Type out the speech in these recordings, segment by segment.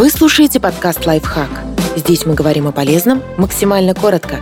Вы слушаете подкаст «Лайфхак». Здесь мы говорим о полезном максимально коротко.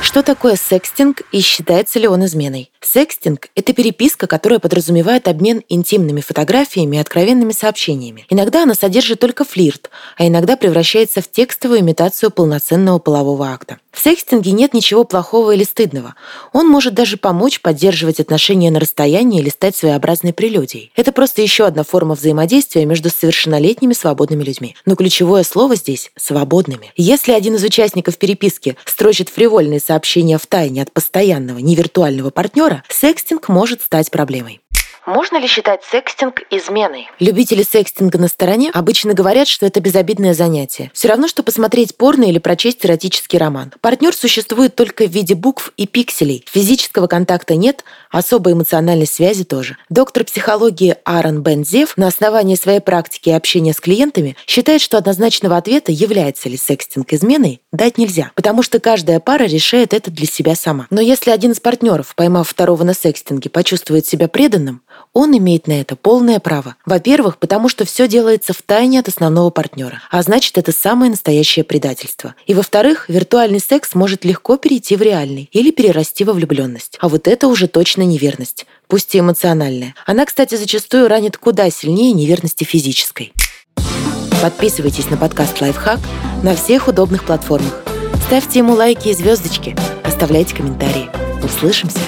Что такое секстинг и считается ли он изменой? Секстинг – это переписка, которая подразумевает обмен интимными фотографиями и откровенными сообщениями. Иногда она содержит только флирт, а иногда превращается в текстовую имитацию полноценного полового акта. В секстинге нет ничего плохого или стыдного. Он может даже помочь поддерживать отношения на расстоянии или стать своеобразной прелюдией. Это просто еще одна форма взаимодействия между совершеннолетними свободными людьми. Но ключевое слово здесь – свободными. Если один из участников переписки строчит фривольные сообщения в тайне от постоянного, невиртуального партнера, секстинг может стать проблемой. Можно ли считать секстинг изменой? Любители секстинга на стороне обычно говорят, что это безобидное занятие. Все равно, что посмотреть порно или прочесть эротический роман. Партнер существует только в виде букв и пикселей. Физического контакта нет, особой эмоциональной связи тоже. Доктор психологии Аарон Бензев на основании своей практики и общения с клиентами считает, что однозначного ответа, является ли секстинг изменой, дать нельзя, потому что каждая пара решает это для себя сама. Но если один из партнеров, поймав второго на секстинге, почувствует себя преданным, он имеет на это полное право. Во-первых, потому что все делается в тайне от основного партнера, а значит, это самое настоящее предательство. И во-вторых, виртуальный секс может легко перейти в реальный или перерасти во влюбленность. А вот это уже точно неверность, пусть и эмоциональная. Она, кстати, зачастую ранит куда сильнее неверности физической. Подписывайтесь на подкаст «Лайфхак» на всех удобных платформах. Ставьте ему лайки и звездочки, оставляйте комментарии. Услышимся!